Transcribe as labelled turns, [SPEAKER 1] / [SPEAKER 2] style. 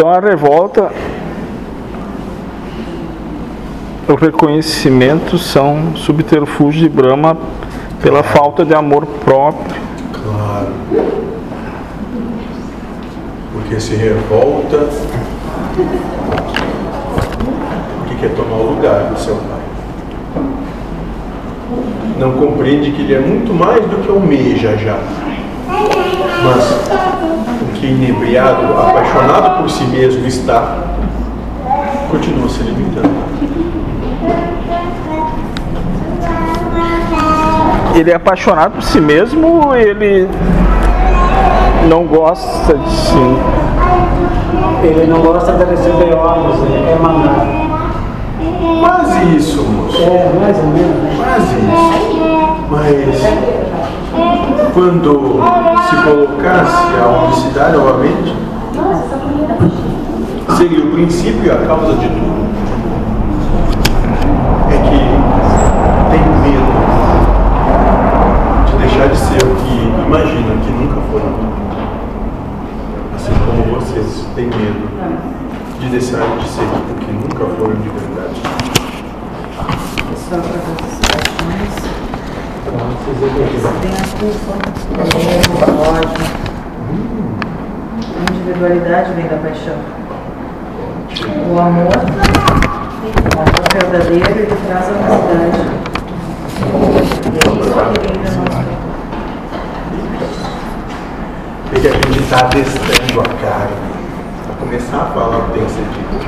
[SPEAKER 1] Então a revolta, o reconhecimento são subterfúgio de Brahma pela falta de amor próprio.
[SPEAKER 2] Claro. Porque se revolta porque quer tomar o lugar do seu pai. Não compreende que ele é muito mais do que almeja já. Mas inebriado, apaixonado por si mesmo está, continua se limitando.
[SPEAKER 1] Ele é apaixonado por si mesmo ou ele não gosta de si?
[SPEAKER 3] Ele não gosta de receber ordens, ele quer mandar.
[SPEAKER 2] Quase isso, moço.
[SPEAKER 3] É, mais ou menos.
[SPEAKER 2] Quase isso. Mas quando se colocasse a unicidade novamente, seria o princípio e a causa de tudo. É que tem medo de deixar de ser o que imagina que nunca foram. Assim como vocês têm medo de deixar de ser o que nunca foram de
[SPEAKER 4] Tem a culpa, o medo, o ódio. A individualidade vem da paixão. O amor, o amor verdadeiro, ele traz a unicidade. E é isso que vem da nossa
[SPEAKER 2] Tem que a está testando a carne para começar a falar o que tem que ser dito.